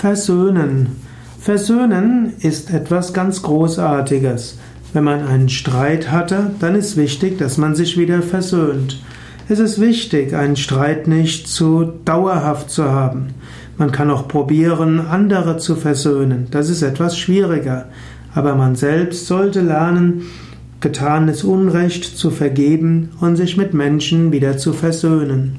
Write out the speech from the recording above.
Versöhnen. Versöhnen ist etwas ganz Großartiges. Wenn man einen Streit hatte, dann ist wichtig, dass man sich wieder versöhnt. Es ist wichtig, einen Streit nicht zu dauerhaft zu haben. Man kann auch probieren, andere zu versöhnen. Das ist etwas schwieriger. Aber man selbst sollte lernen, getanes Unrecht zu vergeben und sich mit Menschen wieder zu versöhnen.